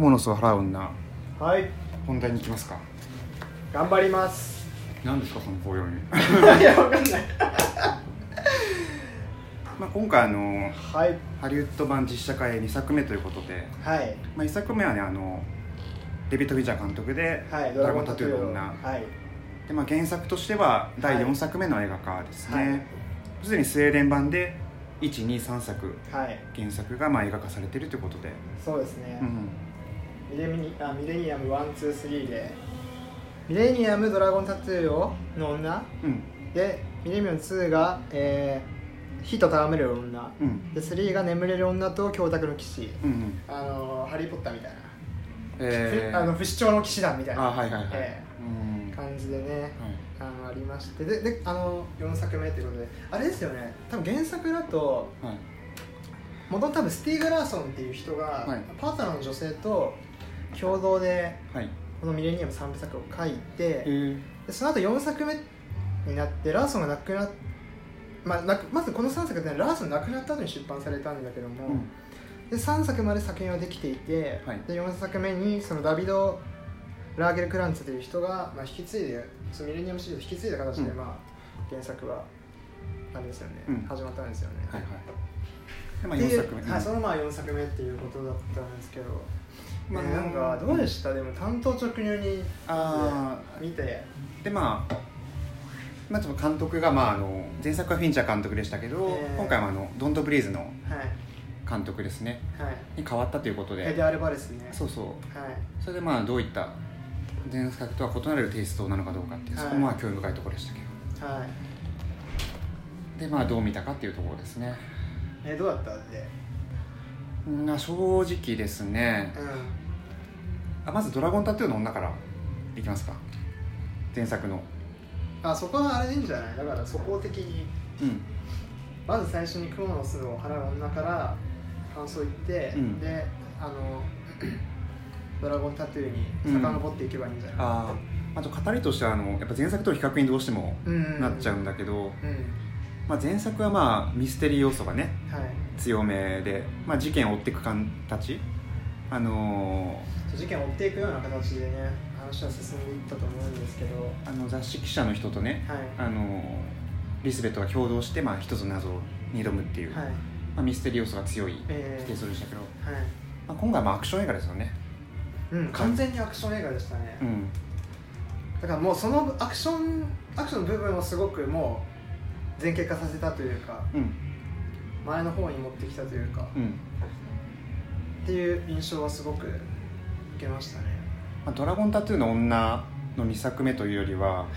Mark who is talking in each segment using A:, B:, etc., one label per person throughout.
A: クモの巣を払う女。
B: はい。
A: 本題に行きますか。
B: 頑張ります。
A: 何ですかその棒読み
B: いやわかんない。
A: まあ今回あの
B: はい。
A: ハリウッド版実写化へ2作目ということで、
B: はい。
A: まあ、1作目はねあのデビッド・フィッチャー監督で「
B: はい
A: ドラゴンタトゥーの女」
B: はい。
A: で、まあ、原作としては第
B: はい。
A: 4作目の映画化です
B: はい。
A: ねすで、にスウェーデン版で123作
B: はい。
A: 原作がまあ映画化されているということで、
B: そうですね、
A: うん、
B: ミレミあミレニアム123で。ミレニアムドラゴンタトゥーをの女？
A: うん。
B: でミレニアム2が、えー、火と戯れる女。
A: うん。
B: で3が眠れる女と教託の騎士。
A: うんうん。
B: あのハリー・ポッターみたいな、
A: えー、
B: あの不死鳥の騎士団みたいな。
A: あはいはい
B: 感じでね。
A: はい。
B: あのありまして。でであの4作目ということで。あれですよね。多分原作だと
A: はい。
B: 元々多分スティーガ・ラーソンっていう人が、
A: はい。
B: パートナーの女性と共同で
A: はい。
B: この「ミレニアム」3部作を書いて
A: えー。
B: でその後4作目になってラーソンが亡くなっまあ、まずこの3作ってラーソン亡くなった後に出版されたんだけども、
A: うん。
B: で3作まで作品はできていて、
A: はい。
B: で4作目にそのダビド・ラーゲル・クランツという人が、まあ、引き継いでそのミレニアムシリーズを引き継いだ形で、
A: うん。
B: まあ、原作はあれですよね、
A: うん。
B: 始まったんですよね。
A: はいはい。でまあ4
B: っていう
A: 作目。
B: はい、そのまあ4作目っていうことだったんですけど、
A: まあ
B: ね。なんかどうでした、でも担当直入に
A: あ
B: 見て。
A: ーでまあまあ、監督が、まあ、あの前作はフィンチャー監督でしたけど、
B: えー。
A: 今回はあのドント・ブリーズの
B: はい。
A: 監督ですね。
B: はい。
A: に変わったということで。
B: エデアルバレスね。
A: そうそう。
B: はい。
A: それでまあどういった前作とは異なるテイストなのかどうかっていう、
B: はい。
A: そこもまあ興味深いところでしたけ
B: はい。
A: どでまあどう見たかっていうところですね。
B: えどうだった？で
A: うんまあ正直ですね。
B: う
A: あまず「ドラゴンタトゥーの女」からいきますか。前作の。
B: んあそこはあれでいいんじゃない？だからそこ的に。
A: うん。
B: まず最初に蜘蛛の巣を払う女から感想言って、
A: うん。
B: であの ドラゴンタトゥーに遡っていけばいいんじゃない、
A: あー。あと語りとしてはあのやっぱ前作との比較にどうしても
B: うん。
A: なっちゃうんだけど、
B: うん。
A: まあ、前作はまあミステリー要素がね
B: はい。
A: 強めで、まあ、事件を追っていく形あの
B: 事件を追っていくような形でね話は進んでいったと思うんですけど。
A: ーあの雑誌記者の人とね、
B: はい。
A: あのーリスベットが共同して、まあ、一つの謎に挑むっていう、
B: はい。
A: まあ、ミステリー要素が強い
B: え
A: テイストでしたけど、
B: ーはい。
A: まあ、今回はまあアクション映画ですよね。
B: うん、完全にアクション映画でしたね、
A: うん。
B: だからもうそのアクションアクションの部分をすごくもう前傾化させたというか
A: うん。
B: 前の方に持ってきたというか。
A: うん、
B: っていう印象はすごく受けましたね。
A: まあ、ドラゴンタトゥーの女の2作目というよりは
B: はい。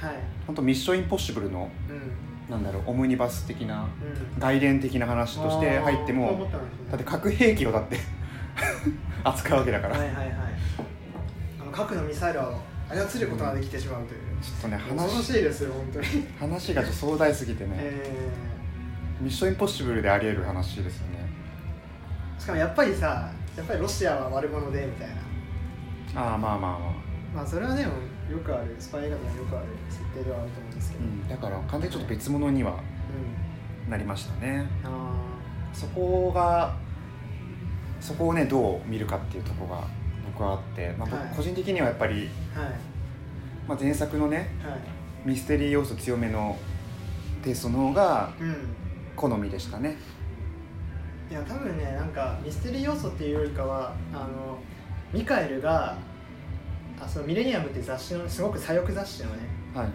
A: 本当ミッションインポッシブルの
B: うん。
A: なんだろうオムニバス的な
B: うん。
A: 外伝的な話として入っても
B: ね。
A: だって核兵器をだって 扱うわけだから、
B: はいはいはい。あの核のミサイルを操ることができてしまうという、
A: ちょっとね話
B: しいですよ本当に。
A: 話がちょっと壮大すぎてね、
B: え
A: ミッションインポッシブルであり得る話ですよね。
B: ーしかもやっぱりさやっぱりロシアは悪者でみたいな。
A: ああまあまあまあ、
B: まあそれはでもよくあるスパイ映画でもよくある設定ではあると思うんですけど、
A: うん、だから完全にちょっと別物には
B: うん。
A: なりましたね。
B: あ
A: そこがそこをねどう見るかっていうところが僕はあって、まあ、僕
B: はい。
A: 個人的にはやっぱり、
B: ーはい。
A: まあ、前作のね
B: はい。
A: ミステリー要素強めのテイストの方が
B: うん。
A: 好みでしたね
B: いや多分ねなんかミステリー要素っていうよりかはあのミカエルがあそのミレニアムっていう雑誌のすごく左翼雑誌のね
A: はい。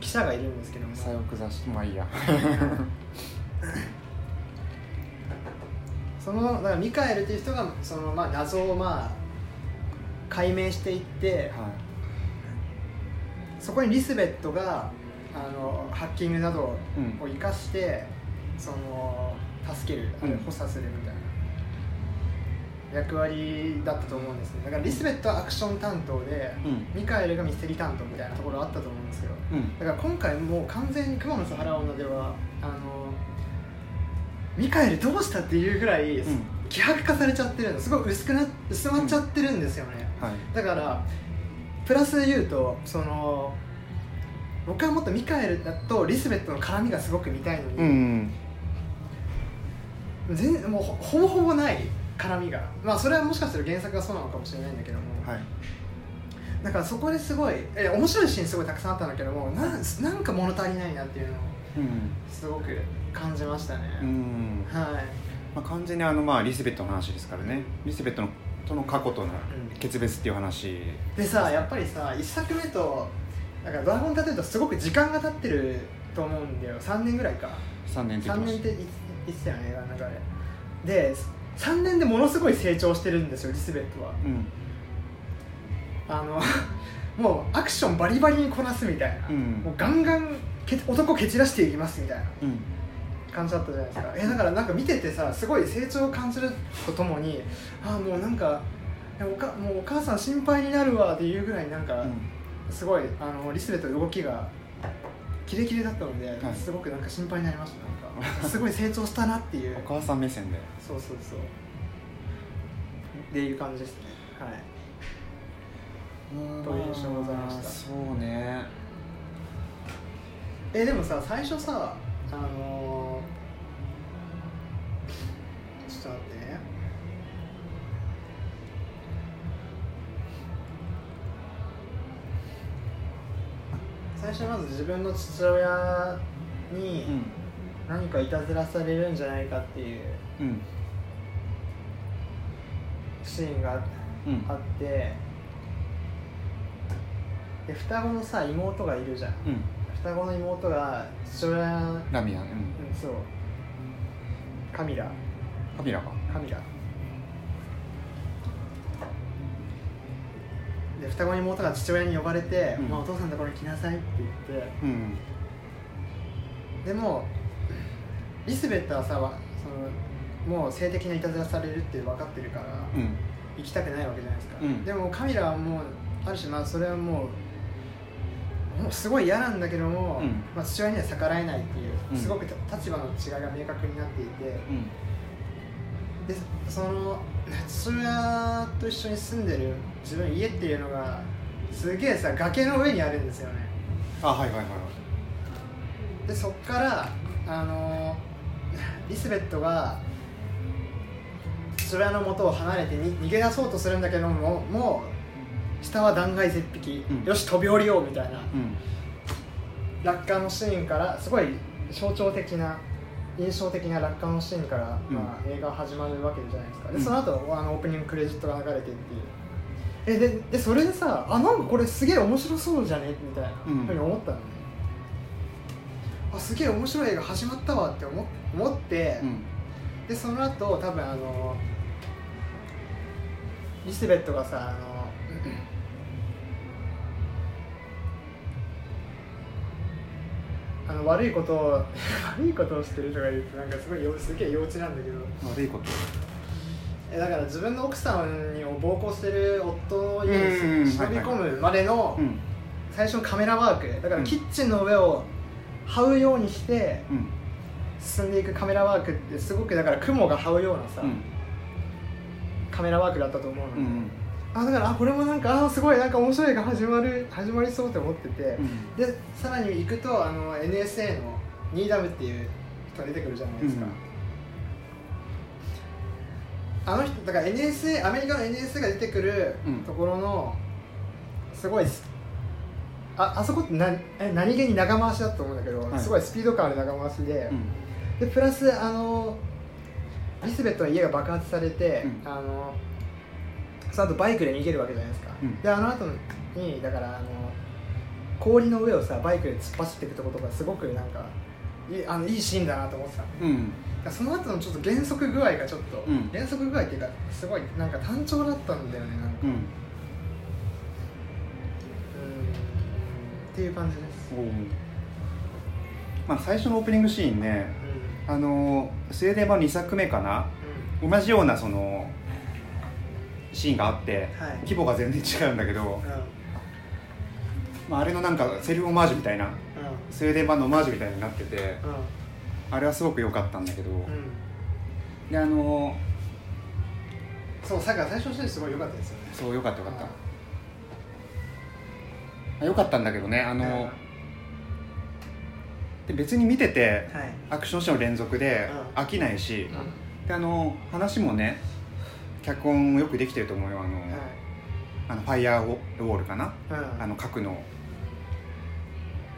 B: 記者がいるんですけども。
A: 左翼雑誌まあいいや。
B: そのだからミカエルっていう人がその、まあ、謎をまあ解明していって
A: は
B: そこにリスベットがあのハッキングなどを
A: い、うん。
B: 生かしてその助けるあるいは補佐するみたいな。役割だったと思うんですね。だからリスベットはアクション担当で
A: うん。
B: ミカエルがミステリー担当みたいなところあったと思うんですよ
A: うん。
B: だから今回もう完全に熊野原女ではあのミカエルどうしたっていうぐらい、
A: うん。
B: 希薄化されちゃってるの。すごく薄くな薄まっちゃってるんですよね、
A: はい。
B: だからプラスで言うとその僕はもっとミカエルだとリスベットの絡みがすごく見たいのに、
A: うん
B: 全然もうほほぼほぼない絡みが。まあそれはもしかしたら原作がそうなのかもしれないんだけども、
A: はい。
B: だからそこですごいえ面白いシーンすごいたくさんあったんだけどもなんなんか物足りないなっていうのを
A: うん。
B: すごく感じましたね、
A: うん。
B: はい。
A: まあ、完全にあの、まあ、リスベットの話ですからね。リスベットのとの過去との
B: うん
A: 決別っていう話。
B: でさやっぱりさ1作目とだからドラゴンタトゥーとすごく時間が経ってると思うんだよ。3年ぐらいか。
A: 3年って言っ
B: 3
A: てまし
B: 年って言ってたよね映画の中でで3年でものすごい成長してるんですよリスベットは。
A: たうん。
B: あの もうアクションバリバリにこなすみたいな、
A: うん。
B: もうガンガンけ男蹴散らしていきますみたいな
A: うん。
B: 感じだったじゃないですか。えだからなんか見ててさすごい成長を感じるとともにああもうなんかおかもうお母さん心配になるわっていうぐらいなんか、すごいあのリスベットの動きがキレキレだったので、
A: はい。
B: すごくなんか心配になりましたなんか すごい成長したなっていう。
A: お母さん目線で
B: そうそうそう。っていう感じですね。はい。という印象ございました。
A: そうね。
B: えでもさ最初さあのーちょっと待って。ね最初まず自分の父親に
A: うん
B: 何かいたずらされるんじゃないかっていう
A: うん。
B: シーンが
A: うん。
B: あってで双子のさ妹がいるじゃん。
A: うん。
B: 双子の妹が父親
A: ラミアうん。
B: うんそう。カミラ。
A: カビラか。
B: カミラ。で双子の妹が父親に呼ばれて、
A: うん。
B: まあ、お父さんのところに来なさいって言って。
A: うん。
B: でもリスベットはさわそのもう性的ないたずらされるって分かってるから、
A: うん。
B: 行きたくないわけじゃないですか、
A: うん。
B: でもカミラはもうある種まあそれはもうもうすごい嫌なんだけども、
A: うん。
B: まあ、父親には逆らえないっていう、
A: うん。
B: すごく立場の違いが明確になっていて
A: うん
B: でその父親と一緒に住んでる自分の家っていうのがすげえさ崖の上にあるんですよね。
A: あはいはいはい
B: でそっからあのリスベットが父親の元を離れてに逃げ出そうとするんだけどももう下は断崖絶壁、
A: うん。
B: よし飛び降りようみたいな。
A: うん。
B: 落下のシーンからすごい象徴的な印象的な落下のシーンから、
A: うん。
B: まあ、映画始まるわけじゃないですか。で
A: うん。
B: その後あのオープニングクレジットが流れてっていう。えででそれでさあなんかこれすげえ面白そうじゃね？みたいな
A: うん。
B: ふうに思ったのね、あすげえ面白い映画始まったわって思思って、
A: うん。
B: でその後多分あのリスベットがさあのあの悪いことを 悪いことをしてるとか言うとなんかすごいよすげえ幼稚なんだけど。
A: 悪いこと？
B: えだから自分の奥さんに暴行してる夫の家
A: うん
B: に忍び込むまでの
A: うん。
B: 最初のカメラワーク。だか
A: うん。
B: らキッチンの上を這うようにして
A: うん。
B: 進んでいくカメラワークってすごくだから雲が這うようなさ、
A: うん。
B: カメラワークだったと思うので、
A: うん
B: あだからあこれもなんかあすごいなんか面白いが始まる始まりそうって思ってて、
A: うん。
B: でさらに行くとあの NSA のニーダムっていう人が出てくるじゃないですか、あの人だから NSA アメリカの NSA が出てくる
A: うん。
B: ところのすごいすああそこってなえ何気に長回しだと思うんだけど、
A: はい。
B: すごいスピード感ある長回しで、
A: うん。
B: でプラスあのリスベットの家が爆発されて、
A: うん。
B: あのその後バイクで逃げるわけじゃないですか、
A: うん。
B: であの後にだからあの氷の上をさバイクで突っ走っていくとことかすごくなんかいいあのいいシーンだなと思ってたの
A: うん。
B: その後のちょっと減速具合がちょっと、
A: うん。
B: 減速具合っていうかすごいなんか単調だったんだよねなんかっていう感じです、
A: まあ最初のオープニングシーンね
B: うん。
A: あのスウェーデン版2作目かな？
B: う
A: 同じようなそのシーンがあって、
B: はい。
A: 規模が全然違うんだけど、
B: んうん。
A: まあ、あれのなんかセルフオマージュみたいなスウェーデン版のオマージュみたいになってて
B: うん。
A: あれはすごく良かったんだけど、であの
B: そうさっき最初のシーンすごい良かったですよね。
A: そう良かった良かったあ良かったんだけどねあの、で別に見てて
B: はい。
A: アクションシーンの連続で
B: うん。
A: 飽きないし、
B: うん。
A: であの話もね脚本よくできてると思うよあの,、
B: はい。
A: あのファイヤーウォールかな？
B: うん。
A: あの核の。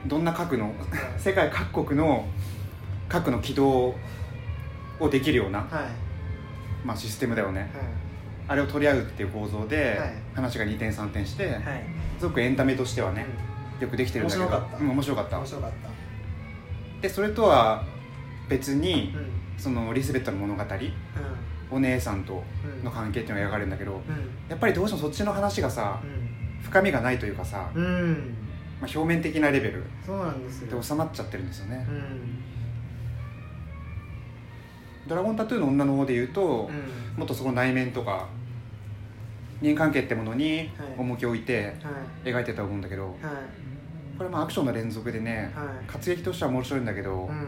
A: どんな核の？世界各国の核の起動をできるような、
B: はい。
A: まあ、システムだよね。
B: はい
A: あれを取り合うっていう構造で、
B: はい。
A: 話が2点3点して、
B: はい。
A: すごくエンタメとしてはね、よくできてるんだけど
B: 面白かった。
A: うん、面白かった。
B: 面白かっ
A: でそれとは別にそのリスベットの物語お姉さんと
B: うん
A: の関係っていうのが描かれるんだけど
B: うん。
A: やっぱりどうしてもそっちの話がさ深みがないというかさ、まあ、表面的なレベル
B: で
A: 収まっちゃってるんですよね、
B: うん
A: ドラゴンタトゥーの女の方で言うと、
B: うん。
A: もっとそこ内面とか人間関係ってものに
B: はい。
A: 重きを置いて
B: はい。
A: 描いてたと思うんだけど、
B: はい。
A: これもアクションの連続でね、
B: はい。
A: 活劇としては面白いんだけど、
B: うん。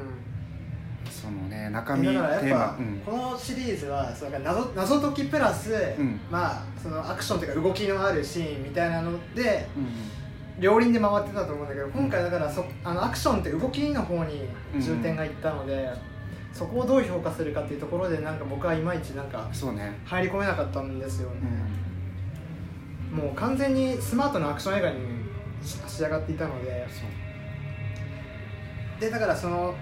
A: そのね中身テーマ
B: ぱ、
A: うん。
B: このシリーズはそうだから謎謎解きプラス、
A: ん。
B: まあそのアクションというか動きのあるシーンみたいなので
A: うん
B: 両輪で回ってたと思うんだけど今回だからそあのアクションって動きの方に重点がいったので、そこをどう評価するかっていうところでなんか僕はいまいちなんか
A: そうね、
B: 入り込めなかったんですよね。
A: う、ん、
B: もう完全にスマートなアクション映画に仕仕上がっていたので。でだからその、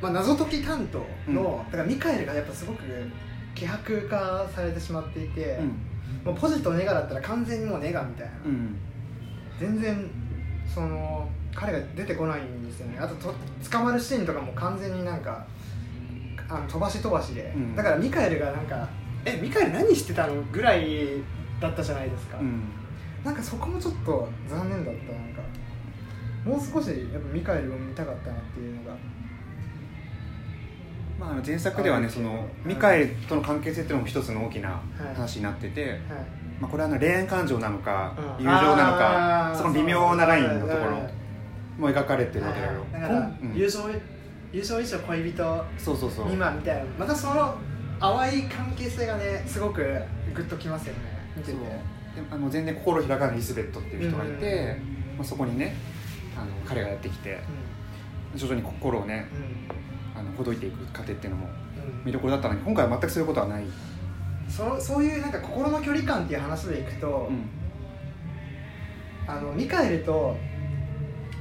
B: まあ、謎解き担当の、
A: う
B: だからミカエルがやっぱすごく希薄化されてしまっていて、
A: うん。
B: もうポジとネガだったら完全にもうネガみたいな、
A: うん。
B: 全然その彼が出てこないんですよね。あとと捕まるシーンとかも完全になんかあの飛ばし飛ばしで、
A: うん。
B: だからミカエルがなんか「えミカエル何してたの?」ぐらいだったじゃないですか、
A: うん。
B: なんかそこもちょっと残念だった。なんかもう少しやっぱミカエルを見たかったなっていうのが。
A: まあ、前作ではねそのミカエルとの関係性っていうのも一つの大きな
B: はい。
A: 話になってて、
B: はい。
A: まあ、これはあの恋愛感情なのか、
B: うん。
A: 友情なのかその微妙なラインのところ。
B: はい
A: も描かれてるわけだけど、
B: だから、
A: うん。
B: 友情友情以上恋人
A: そうそうそう。
B: 未満みたいな。またその淡い関係性がねすごくグッときますよね。見てて。
A: であの全然心開かないリスベットっていう人がいて、
B: うん。
A: まあ、そこにねあの彼がやってきて徐々に心をね
B: うん。
A: あのほどいていく過程っていうのも
B: うん。
A: 見どころだったのに今回は全くそういうことはない、
B: そそういうなんか心の距離感っていう話でいくと、
A: うん。
B: あのミカエルと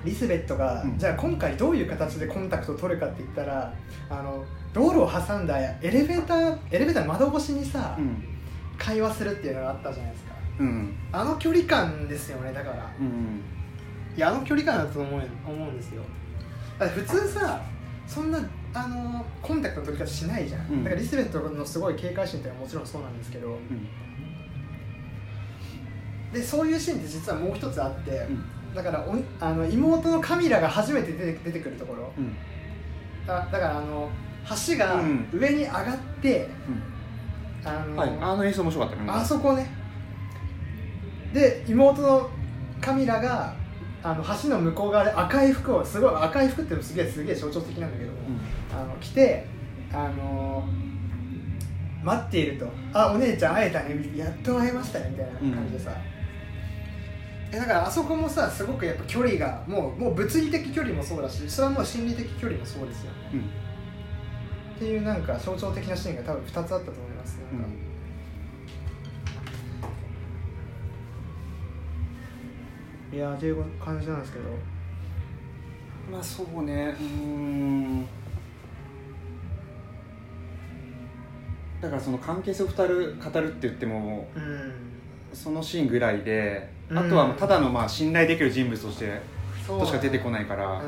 B: リスベットが、
A: うん。
B: じゃあ今回どういう形でコンタクトを取るかって言ったらあの道路を挟んだエレベーターエレベーターの窓越しにさ、
A: うん。
B: 会話するっていうのがあったじゃないですか。
A: うん。
B: あの距離感ですよねだから。
A: うん。
B: いやあの距離感だと思う思うんですよ。だって普通さそんなあのコンタクトの取り方しないじゃん、
A: うん。
B: だからリスベットのすごい警戒心っていうのはもちろんそうなんですけど。
A: うん。
B: でそういうシーンって実はもう一つあって、
A: うん
B: だからおあの妹のカミラが初めて出て出てくるところ。
A: うん。
B: だだからあの橋が
A: うん。
B: 上に上がって、あの
A: はい。あの演出面白かったね。
B: あそこね。で妹のカミラがあの橋の向こう側で赤い服をすごい赤い服ってすげえすげえ象徴的なんだけども、あの着てあの待っていると「あお姉ちゃん会えたね」やっと会えましたねみたいな感じでさ、えだからあそこもさすごくやっぱ距離がもうもう物理的距離もそうだしそれはもう心理的距離もそうですよ。
A: うん。
B: っていうなんか象徴的なシーンが多分2つあったと思いますなんか、いやーっていう感じなんですけど。
A: まあそうねうーん。だからその関係性を語る語るって言っても
B: うん。
A: そのシーンぐらいで、
B: うん
A: あとはただのまあ信頼できる人物としてとしか出てこ
B: い
A: ないから、
B: う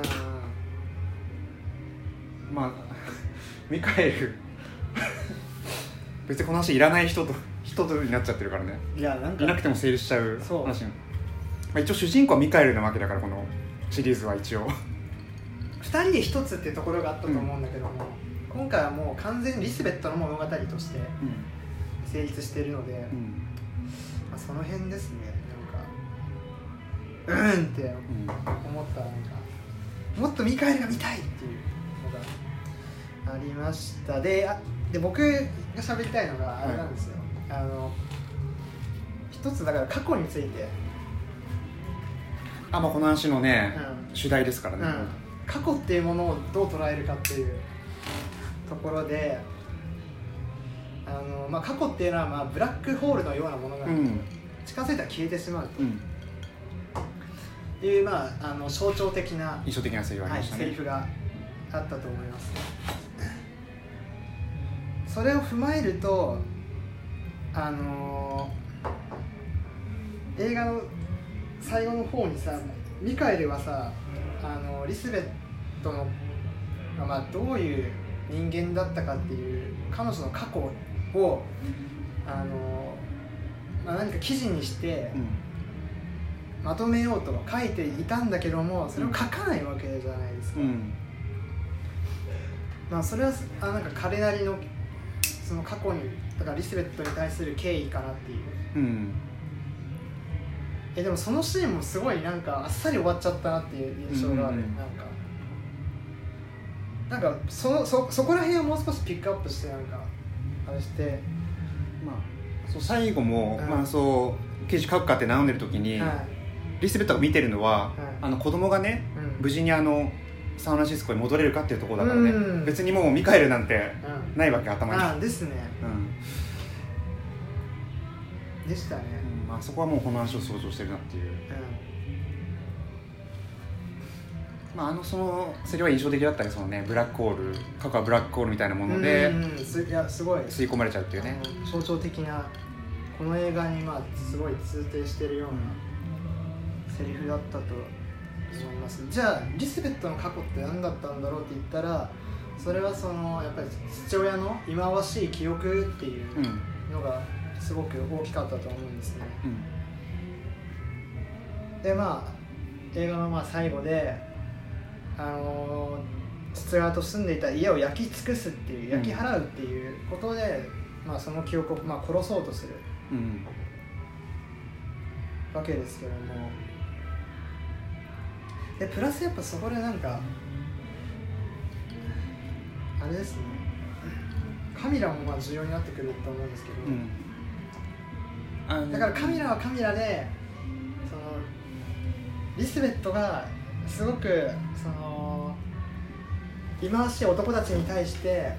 B: ん。
A: まあ ミカエル。別にこの話いらない人と人とになっちゃってるからね。
B: いやなんか
A: いなくても成立しちゃう
B: そう。
A: 話。まあ、一応主人公はミカエルなわけだからこのシリーズは一応。
B: 2人で1つっていうところがあったと思うんだけども、今回はもう完全にリスベットの物語として成立しているので、
A: うん。
B: まあ、その辺ですねうんって
A: うん
B: 思ったなんかもっとミカエルが見たいっていうのがありました。であで僕が喋りたいのがあれなんですよ、あの一つだから過去について、
A: あまあこの話のね、
B: う
A: 主題ですからね、
B: んうん、過去っていうものをどう捉えるかっていうところでああの、まあ、過去っていうのは、まあ、ブラックホールのようなものが、
A: うん。
B: 近づいたら消えてしまう
A: うん。
B: という、まあ、あの象徴的な、
A: 印象的なセリフあり
B: はい、
A: ましたね、
B: セリフがあったと思います。それを踏まえるとあの映画の最後の方にさミカエルはさあのリスベットの、まあ、どういう人間だったかっていう彼女の過去をあの、まあ、何か記事にして
A: うん
B: まとめようと書いていたんだけどもそれを書かないわけじゃないですか、
A: うん。
B: まあ、それはあなんか彼なりのその過去にだからリスベットに対する敬意かなっていう。
A: うん。
B: えでもそのシーンもすごいなんかあっさり終わっちゃったなっていう印象がある、
A: うん。
B: なんか。なんかそのそそこら辺をもう少しピックアップしてなんかあれして、
A: まあそう最後も、
B: うん。
A: まあそう記事書くかって悩んでる時に、
B: はい
A: リスベットが見てるのは、
B: い
A: あの子供がね
B: うん。
A: 無事にあのサンフランシスコに戻れるかっていうところだからね、
B: うん。
A: 別にもうミカエルなんて
B: うん。
A: ないわけ頭に、
B: あですね。
A: うん。
B: でしたね、
A: うんまあ、そこはもうこの話を想像してるなっていう、
B: う
A: まあ、あのそのセリフは印象的だったねそのねブラックホール過去はブラックホールみたいなも
B: ん、
A: ので
B: いやすごい。
A: 吸い込まれちゃうっていうね、
B: 象徴的なこの映画にまあすごい通底してるようなセリフだったと思います。じゃあリスベットの過去って何だったんだろうって言ったらそれはそのやっぱり父親の忌まわしい記憶っていう
A: うん
B: のがすごく大きかったと思うんですね。
A: うん。
B: でまあ映画のまあ最後であのー父親と住んでいた家を焼き尽くすっていう焼き払うっていうことで、まあ、その記憶をまあ殺そうとする
A: うん。
B: わけですけどもでプラスやっぱそこでなんかあれですね。カミラもまあ重要になってくると思うんですけど、
A: うん。
B: だからカミラはカミラでそのリスベットがすごくその忌まわしい男たちに対して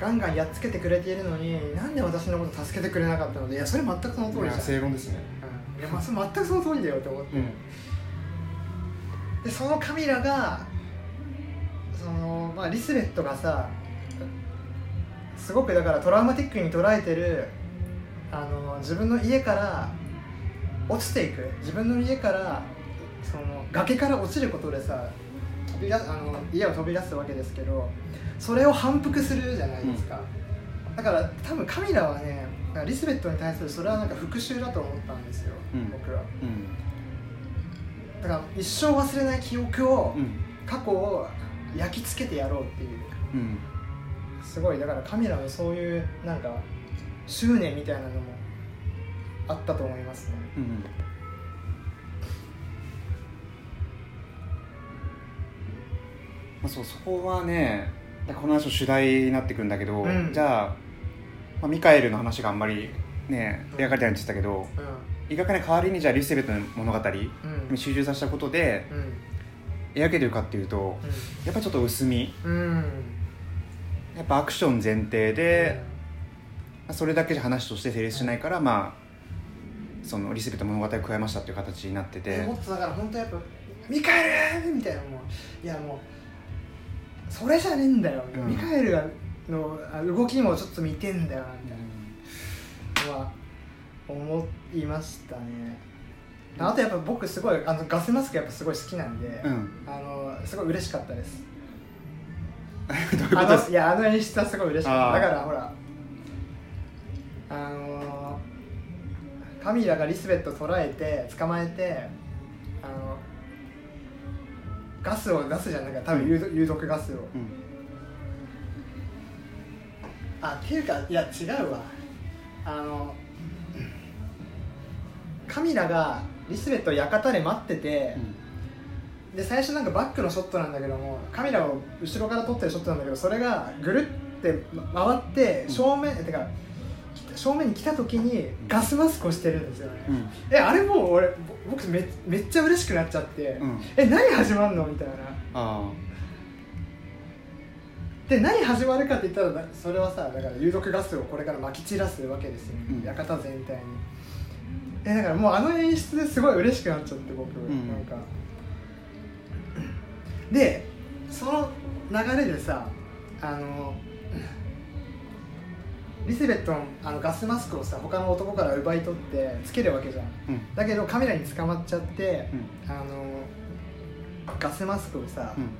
B: ガンガンやっつけてくれているのになんで私のこと助けてくれなかったのでいやそれ全くその通りじゃ
A: いや
B: ん
A: 正論ですね。
B: うん。いやまあそれ全くその通りだよって思って、
A: うん
B: でそのカミラがその、まあ、リスベットがさすごくだからトラウマティックに捉えてるあの自分の家から落ちていく。自分の家からその崖から落ちることでさ飛び出あの家を飛び出すわけですけどそれを反復するじゃないですか、だから多分カミラはねリスベットに対するそれはなんか復讐だと思ったんですよ、
A: うん。
B: 僕は。
A: うん
B: だから一生忘れない記憶を、
A: うん。
B: 過去を焼き付けてやろうっていう。
A: うん。
B: すごい。だからカミラのそういうなんか執念みたいなのもあったと思いますね。
A: うんまあ、そうそこはねこの話の主題になってくるんだけど、
B: うん。
A: じゃあ、まあ、ミカエルの話があんまりね
B: うん。
A: 描かれてないって言ってたけど、
B: う
A: 描かない代わりにじゃあリスベットの物語
B: んうん。
A: に集中させたことで
B: うん。
A: 描けてるかっていうとやっぱりちょっと薄み。
B: うん。うん
A: やっぱアクション前提で、まあそれだけじゃ話として成立しないからまあそのリスベットの物語を加えましたっていう形になってて。
B: でもっとだから本当やっぱ「ミカエル!」みたいなもういやもうそれじゃねえんだよ、
A: うん。
B: ミカエルがのあ動きもちょっと見てんだよみたいな思いましたね。あとやっぱ僕すごいあのガスマスクやっぱすごい好きなんで、
A: うん。
B: あのすごい嬉しかったです。
A: どういう
B: あ
A: こと
B: いやあの演出はすごい嬉しかった。だからほらあのカミラがリスベット捕らえて捕まえてあのガスを出すじゃん。なんか多分有毒有毒ガスを。
A: うん。
B: あっていうかいや違うわ。あのカミラがリスベットを館で待ってて、で最初なんかバックのショットなんだけどもカメラを後ろから撮ってるショットなんだけどそれがぐるってま回って正面、てか正面に来た時にガスマスクをしてるんですよね、
A: うん。
B: えあれもう俺ぼ僕めめっちゃ嬉しくなっちゃって、
A: うん。
B: え何始まんの？みたいな。で何始まるかって言ったらなそれはさだから有毒ガスをこれからまき散らすわけですよ、
A: うん。
B: 館全体にえだからもうあの演出ですごい嬉しくなっちゃって僕、
A: ん
B: なんか。でその流れでさあのリセベットのあのガスマスクをさ他の男から奪い取ってつけるわけじゃん。
A: うん。
B: だけどカメラに捕まっちゃって
A: うん。
B: あのガスマスクをさ、
A: うん。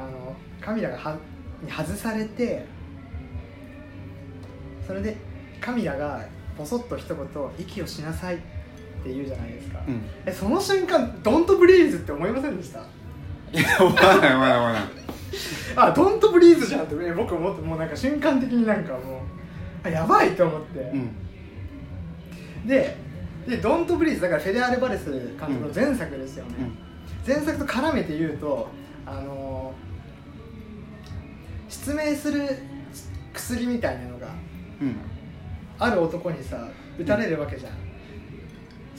B: あのカミラがはに外されてそれでカミラがボソッと一言「息をしなさい」って言うじゃないですか、
A: うん。
B: えその瞬間「ドントブリーズ」って思いませんでした？
A: いや思わない思わない思わない。
B: あドントブリーズじゃんってえ僕思ってもうなんか瞬間的になんかもうあやばいと思って、
A: うん。
B: ででドントブリーズだからフェデアル・バレス監督の前作ですよね、前作と絡めて言うとあの失明する薬みたいなのが
A: うん。
B: ある男にさ打たれるわけじゃん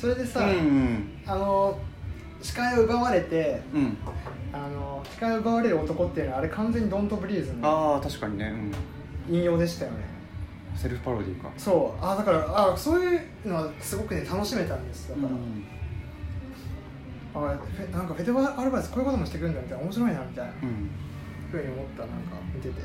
B: それでさ、
A: うんうん。
B: あの視界を奪われて
A: うん。
B: あの視界を奪われる男っていうのはあれ完全にドントブリーズの
A: ああ確かにね、うん、
B: 引用でしたよね。
A: セルフパロディーか。
B: そう。あだからあそういうのはすごくね楽しめたんですだから、あフェなんかフェデアルバレスこういうこともしてくるんだみたいな。面白いなみたいな。
A: うん。
B: ふうに思ったなんか見てて